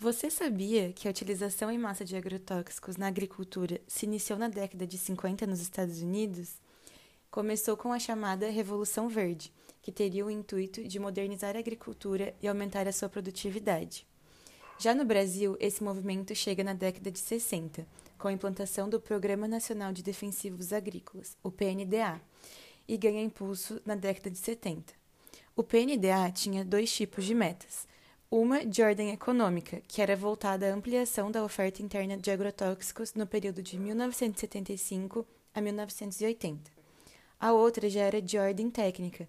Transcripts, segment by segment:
Você sabia que a utilização em massa de agrotóxicos na agricultura se iniciou na década de 50 nos Estados Unidos? Começou com a chamada Revolução Verde, que teria o intuito de modernizar a agricultura e aumentar a sua produtividade. Já no Brasil, esse movimento chega na década de 60, com a implantação do Programa Nacional de Defensivos Agrícolas, o PNDA, e ganha impulso na década de 70. O PNDA tinha dois tipos de metas uma de ordem econômica, que era voltada à ampliação da oferta interna de agrotóxicos no período de 1975 a 1980. A outra já era de ordem técnica,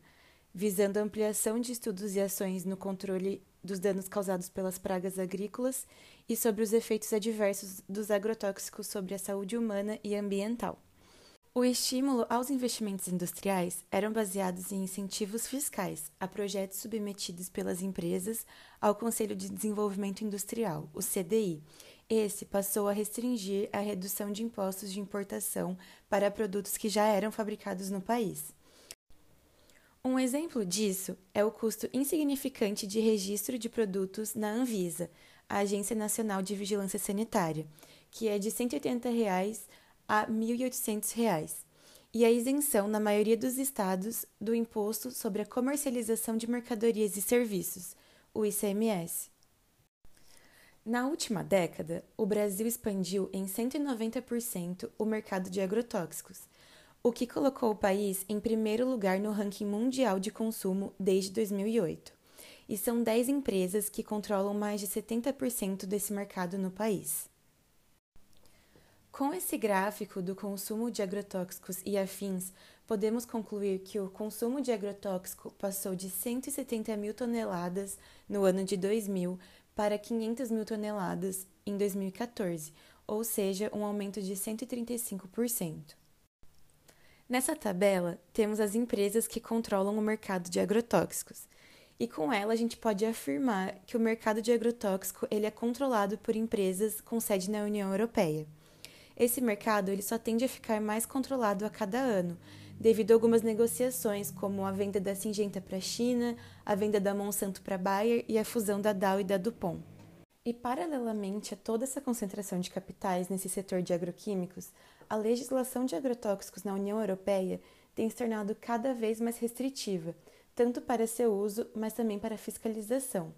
visando a ampliação de estudos e ações no controle dos danos causados pelas pragas agrícolas e sobre os efeitos adversos dos agrotóxicos sobre a saúde humana e ambiental. O estímulo aos investimentos industriais eram baseados em incentivos fiscais a projetos submetidos pelas empresas ao Conselho de Desenvolvimento Industrial, o CDI. Esse passou a restringir a redução de impostos de importação para produtos que já eram fabricados no país. Um exemplo disso é o custo insignificante de registro de produtos na Anvisa, a Agência Nacional de Vigilância Sanitária, que é de 180 reais a R$ 1.800, e a isenção, na maioria dos estados, do Imposto sobre a Comercialização de Mercadorias e Serviços, o ICMS. Na última década, o Brasil expandiu em 190% o mercado de agrotóxicos, o que colocou o país em primeiro lugar no ranking mundial de consumo desde 2008. E são 10 empresas que controlam mais de 70% desse mercado no país. Com esse gráfico do consumo de agrotóxicos e afins, podemos concluir que o consumo de agrotóxico passou de 170 mil toneladas no ano de 2000 para 500 mil toneladas em 2014, ou seja, um aumento de 135%. Nessa tabela, temos as empresas que controlam o mercado de agrotóxicos. E com ela a gente pode afirmar que o mercado de agrotóxico ele é controlado por empresas com sede na União Europeia. Esse mercado ele só tende a ficar mais controlado a cada ano, devido a algumas negociações, como a venda da Singenta para a China, a venda da Monsanto para a Bayer e a fusão da Dow e da DuPont. E, paralelamente a toda essa concentração de capitais nesse setor de agroquímicos, a legislação de agrotóxicos na União Europeia tem se tornado cada vez mais restritiva, tanto para seu uso, mas também para fiscalização.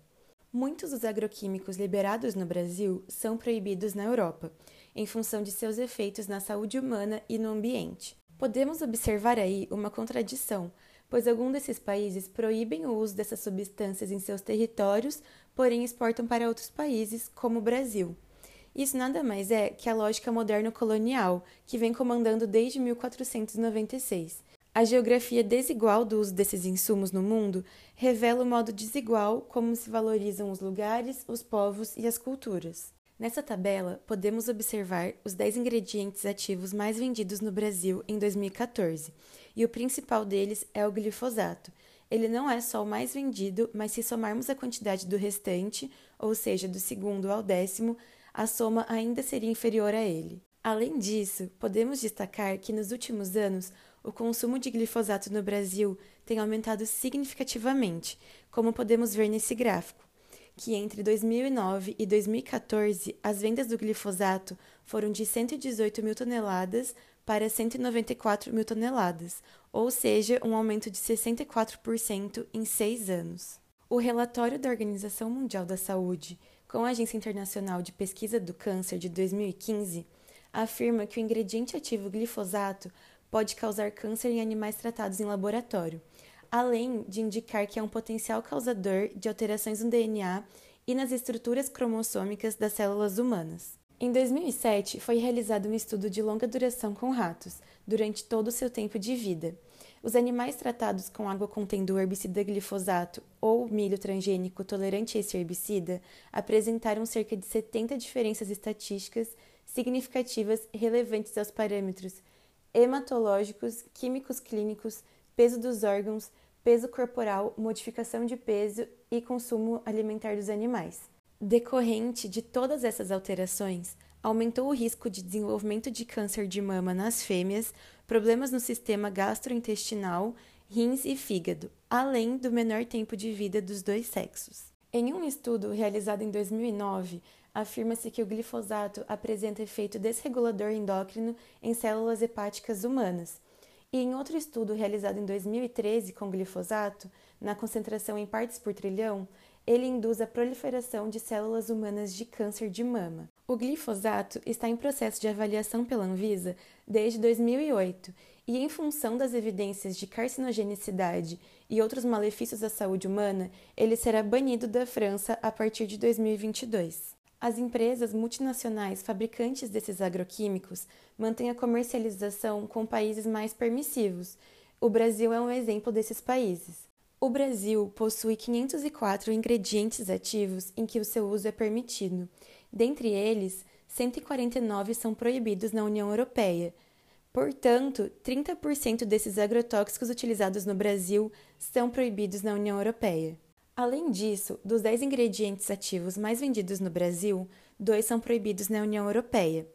Muitos dos agroquímicos liberados no Brasil são proibidos na Europa, em função de seus efeitos na saúde humana e no ambiente. Podemos observar aí uma contradição, pois alguns desses países proíbem o uso dessas substâncias em seus territórios, porém exportam para outros países, como o Brasil. Isso nada mais é que a lógica moderno-colonial, que vem comandando desde 1496. A geografia desigual do uso desses insumos no mundo revela o modo desigual como se valorizam os lugares, os povos e as culturas. Nessa tabela, podemos observar os 10 ingredientes ativos mais vendidos no Brasil em 2014, e o principal deles é o glifosato. Ele não é só o mais vendido, mas se somarmos a quantidade do restante, ou seja, do segundo ao décimo, a soma ainda seria inferior a ele. Além disso, podemos destacar que nos últimos anos o consumo de glifosato no Brasil tem aumentado significativamente, como podemos ver nesse gráfico que entre 2009 e 2014 as vendas do glifosato foram de 118 mil toneladas para 194 mil toneladas, ou seja, um aumento de 64% em seis anos. O relatório da Organização Mundial da Saúde, com a Agência Internacional de Pesquisa do Câncer de 2015, afirma que o ingrediente ativo glifosato pode causar câncer em animais tratados em laboratório, além de indicar que é um potencial causador de alterações no DNA e nas estruturas cromossômicas das células humanas. Em 2007, foi realizado um estudo de longa duração com ratos, durante todo o seu tempo de vida. Os animais tratados com água contendo o herbicida glifosato ou milho transgênico tolerante a esse herbicida apresentaram cerca de 70 diferenças estatísticas significativas relevantes aos parâmetros hematológicos, químicos clínicos, peso dos órgãos, peso corporal, modificação de peso e consumo alimentar dos animais. Decorrente de todas essas alterações, aumentou o risco de desenvolvimento de câncer de mama nas fêmeas, problemas no sistema gastrointestinal, rins e fígado, além do menor tempo de vida dos dois sexos. Em um estudo realizado em 2009, afirma-se que o glifosato apresenta efeito desregulador endócrino em células hepáticas humanas. E em outro estudo realizado em 2013 com glifosato, na concentração em partes por trilhão, ele induz a proliferação de células humanas de câncer de mama. O glifosato está em processo de avaliação pela Anvisa desde 2008 e, em função das evidências de carcinogenicidade e outros malefícios à saúde humana, ele será banido da França a partir de 2022. As empresas multinacionais fabricantes desses agroquímicos mantêm a comercialização com países mais permissivos. O Brasil é um exemplo desses países. O Brasil possui 504 ingredientes ativos em que o seu uso é permitido. Dentre eles, 149 são proibidos na União Europeia. Portanto, 30% desses agrotóxicos utilizados no Brasil são proibidos na União Europeia. Além disso, dos 10 ingredientes ativos mais vendidos no Brasil, dois são proibidos na União Europeia.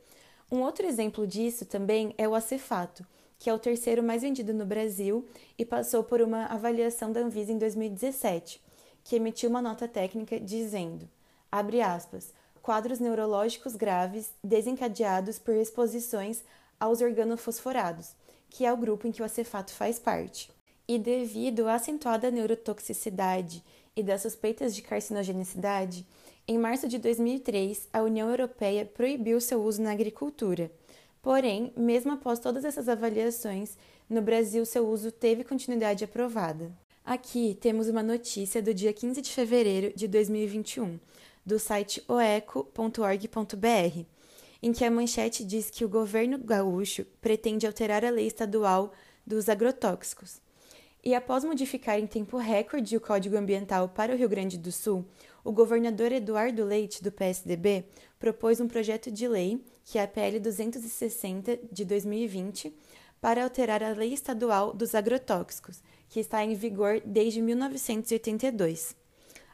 Um outro exemplo disso também é o acefato, que é o terceiro mais vendido no Brasil e passou por uma avaliação da Anvisa em 2017, que emitiu uma nota técnica dizendo, abre aspas, quadros neurológicos graves desencadeados por exposições aos organofosforados, que é o grupo em que o acefato faz parte. E devido à acentuada neurotoxicidade e das suspeitas de carcinogenicidade, em março de 2003, a União Europeia proibiu seu uso na agricultura – Porém, mesmo após todas essas avaliações, no Brasil seu uso teve continuidade aprovada. Aqui temos uma notícia do dia 15 de fevereiro de 2021, do site oeco.org.br, em que a manchete diz que o governo gaúcho pretende alterar a lei estadual dos agrotóxicos. E após modificar em tempo recorde o Código Ambiental para o Rio Grande do Sul, o governador Eduardo Leite, do PSDB, propôs um projeto de lei, que é a PL 260 de 2020, para alterar a Lei Estadual dos Agrotóxicos, que está em vigor desde 1982.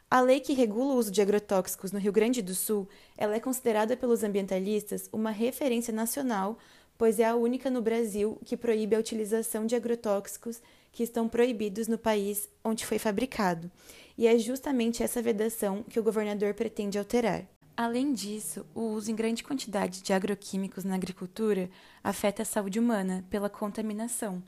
A lei que regula o uso de agrotóxicos no Rio Grande do Sul, ela é considerada pelos ambientalistas uma referência nacional, pois é a única no Brasil que proíbe a utilização de agrotóxicos que estão proibidos no país onde foi fabricado e é justamente essa vedação que o governador pretende alterar. Além disso, o uso em grande quantidade de agroquímicos na agricultura afeta a saúde humana pela contaminação,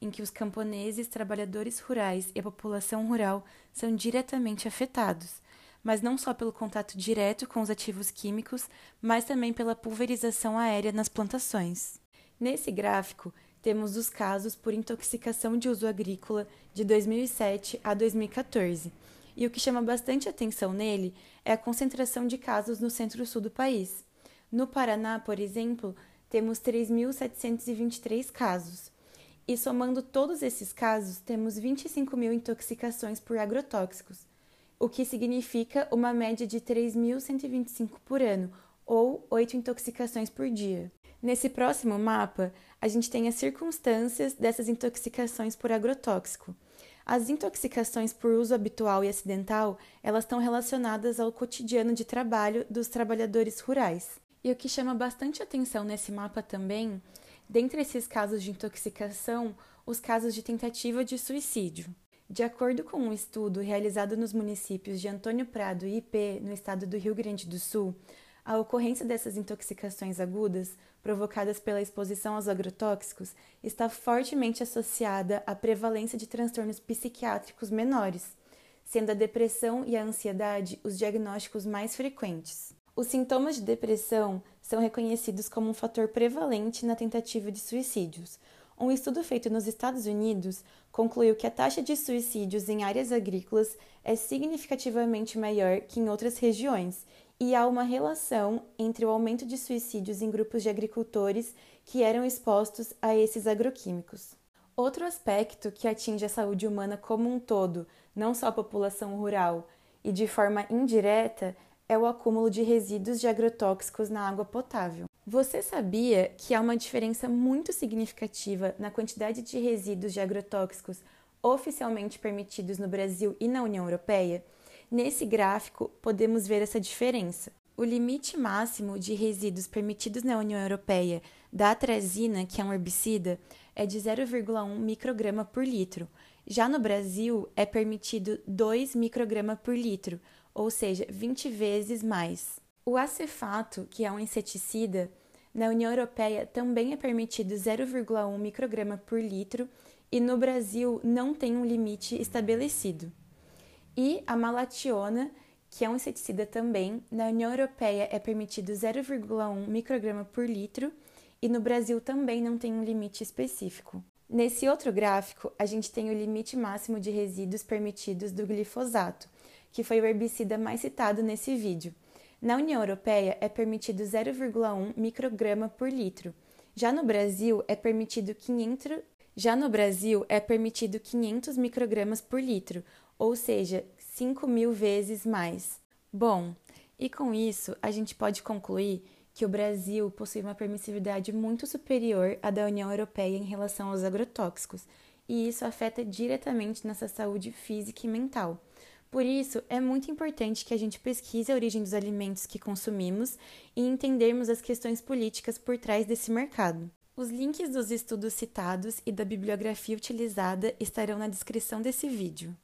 em que os camponeses, trabalhadores rurais e a população rural são diretamente afetados, mas não só pelo contato direto com os ativos químicos, mas também pela pulverização aérea nas plantações. Nesse gráfico, temos os casos por intoxicação de uso agrícola de 2007 a 2014. E o que chama bastante atenção nele é a concentração de casos no centro-sul do país. No Paraná, por exemplo, temos 3.723 casos. E somando todos esses casos, temos 25 mil intoxicações por agrotóxicos, o que significa uma média de 3.125 por ano, ou 8 intoxicações por dia. Nesse próximo mapa, a gente tem as circunstâncias dessas intoxicações por agrotóxico. As intoxicações por uso habitual e acidental, elas estão relacionadas ao cotidiano de trabalho dos trabalhadores rurais. E o que chama bastante atenção nesse mapa também, dentre esses casos de intoxicação, os casos de tentativa de suicídio. De acordo com um estudo realizado nos municípios de Antônio Prado e IP, no estado do Rio Grande do Sul, a ocorrência dessas intoxicações agudas, provocadas pela exposição aos agrotóxicos, está fortemente associada à prevalência de transtornos psiquiátricos menores, sendo a depressão e a ansiedade os diagnósticos mais frequentes. Os sintomas de depressão são reconhecidos como um fator prevalente na tentativa de suicídios. Um estudo feito nos Estados Unidos concluiu que a taxa de suicídios em áreas agrícolas é significativamente maior que em outras regiões e há uma relação entre o aumento de suicídios em grupos de agricultores que eram expostos a esses agroquímicos. Outro aspecto que atinge a saúde humana como um todo, não só a população rural, e de forma indireta, é o acúmulo de resíduos de agrotóxicos na água potável. Você sabia que há uma diferença muito significativa na quantidade de resíduos de agrotóxicos oficialmente permitidos no Brasil e na União Europeia? Nesse gráfico, podemos ver essa diferença. O limite máximo de resíduos permitidos na União Europeia da atrazina, que é um herbicida, é de 0,1 micrograma por litro. Já no Brasil, é permitido 2 micrograma por litro, ou seja, 20 vezes mais. O acefato, que é um inseticida, na União Europeia também é permitido 0,1 micrograma por litro e no Brasil não tem um limite estabelecido. E a malationa, que é um inseticida também, na União Europeia é permitido 0,1 micrograma por litro e no Brasil também não tem um limite específico. Nesse outro gráfico, a gente tem o limite máximo de resíduos permitidos do glifosato, que foi o herbicida mais citado nesse vídeo. Na União Europeia é permitido 0,1 micrograma por litro. Já no Brasil é permitido 500 já no Brasil é permitido 500 microgramas por litro, ou seja, 5 mil vezes mais. Bom, e com isso a gente pode concluir que o Brasil possui uma permissividade muito superior à da União Europeia em relação aos agrotóxicos, e isso afeta diretamente nossa saúde física e mental. Por isso, é muito importante que a gente pesquise a origem dos alimentos que consumimos e entendermos as questões políticas por trás desse mercado. Os links dos estudos citados e da bibliografia utilizada estarão na descrição desse vídeo.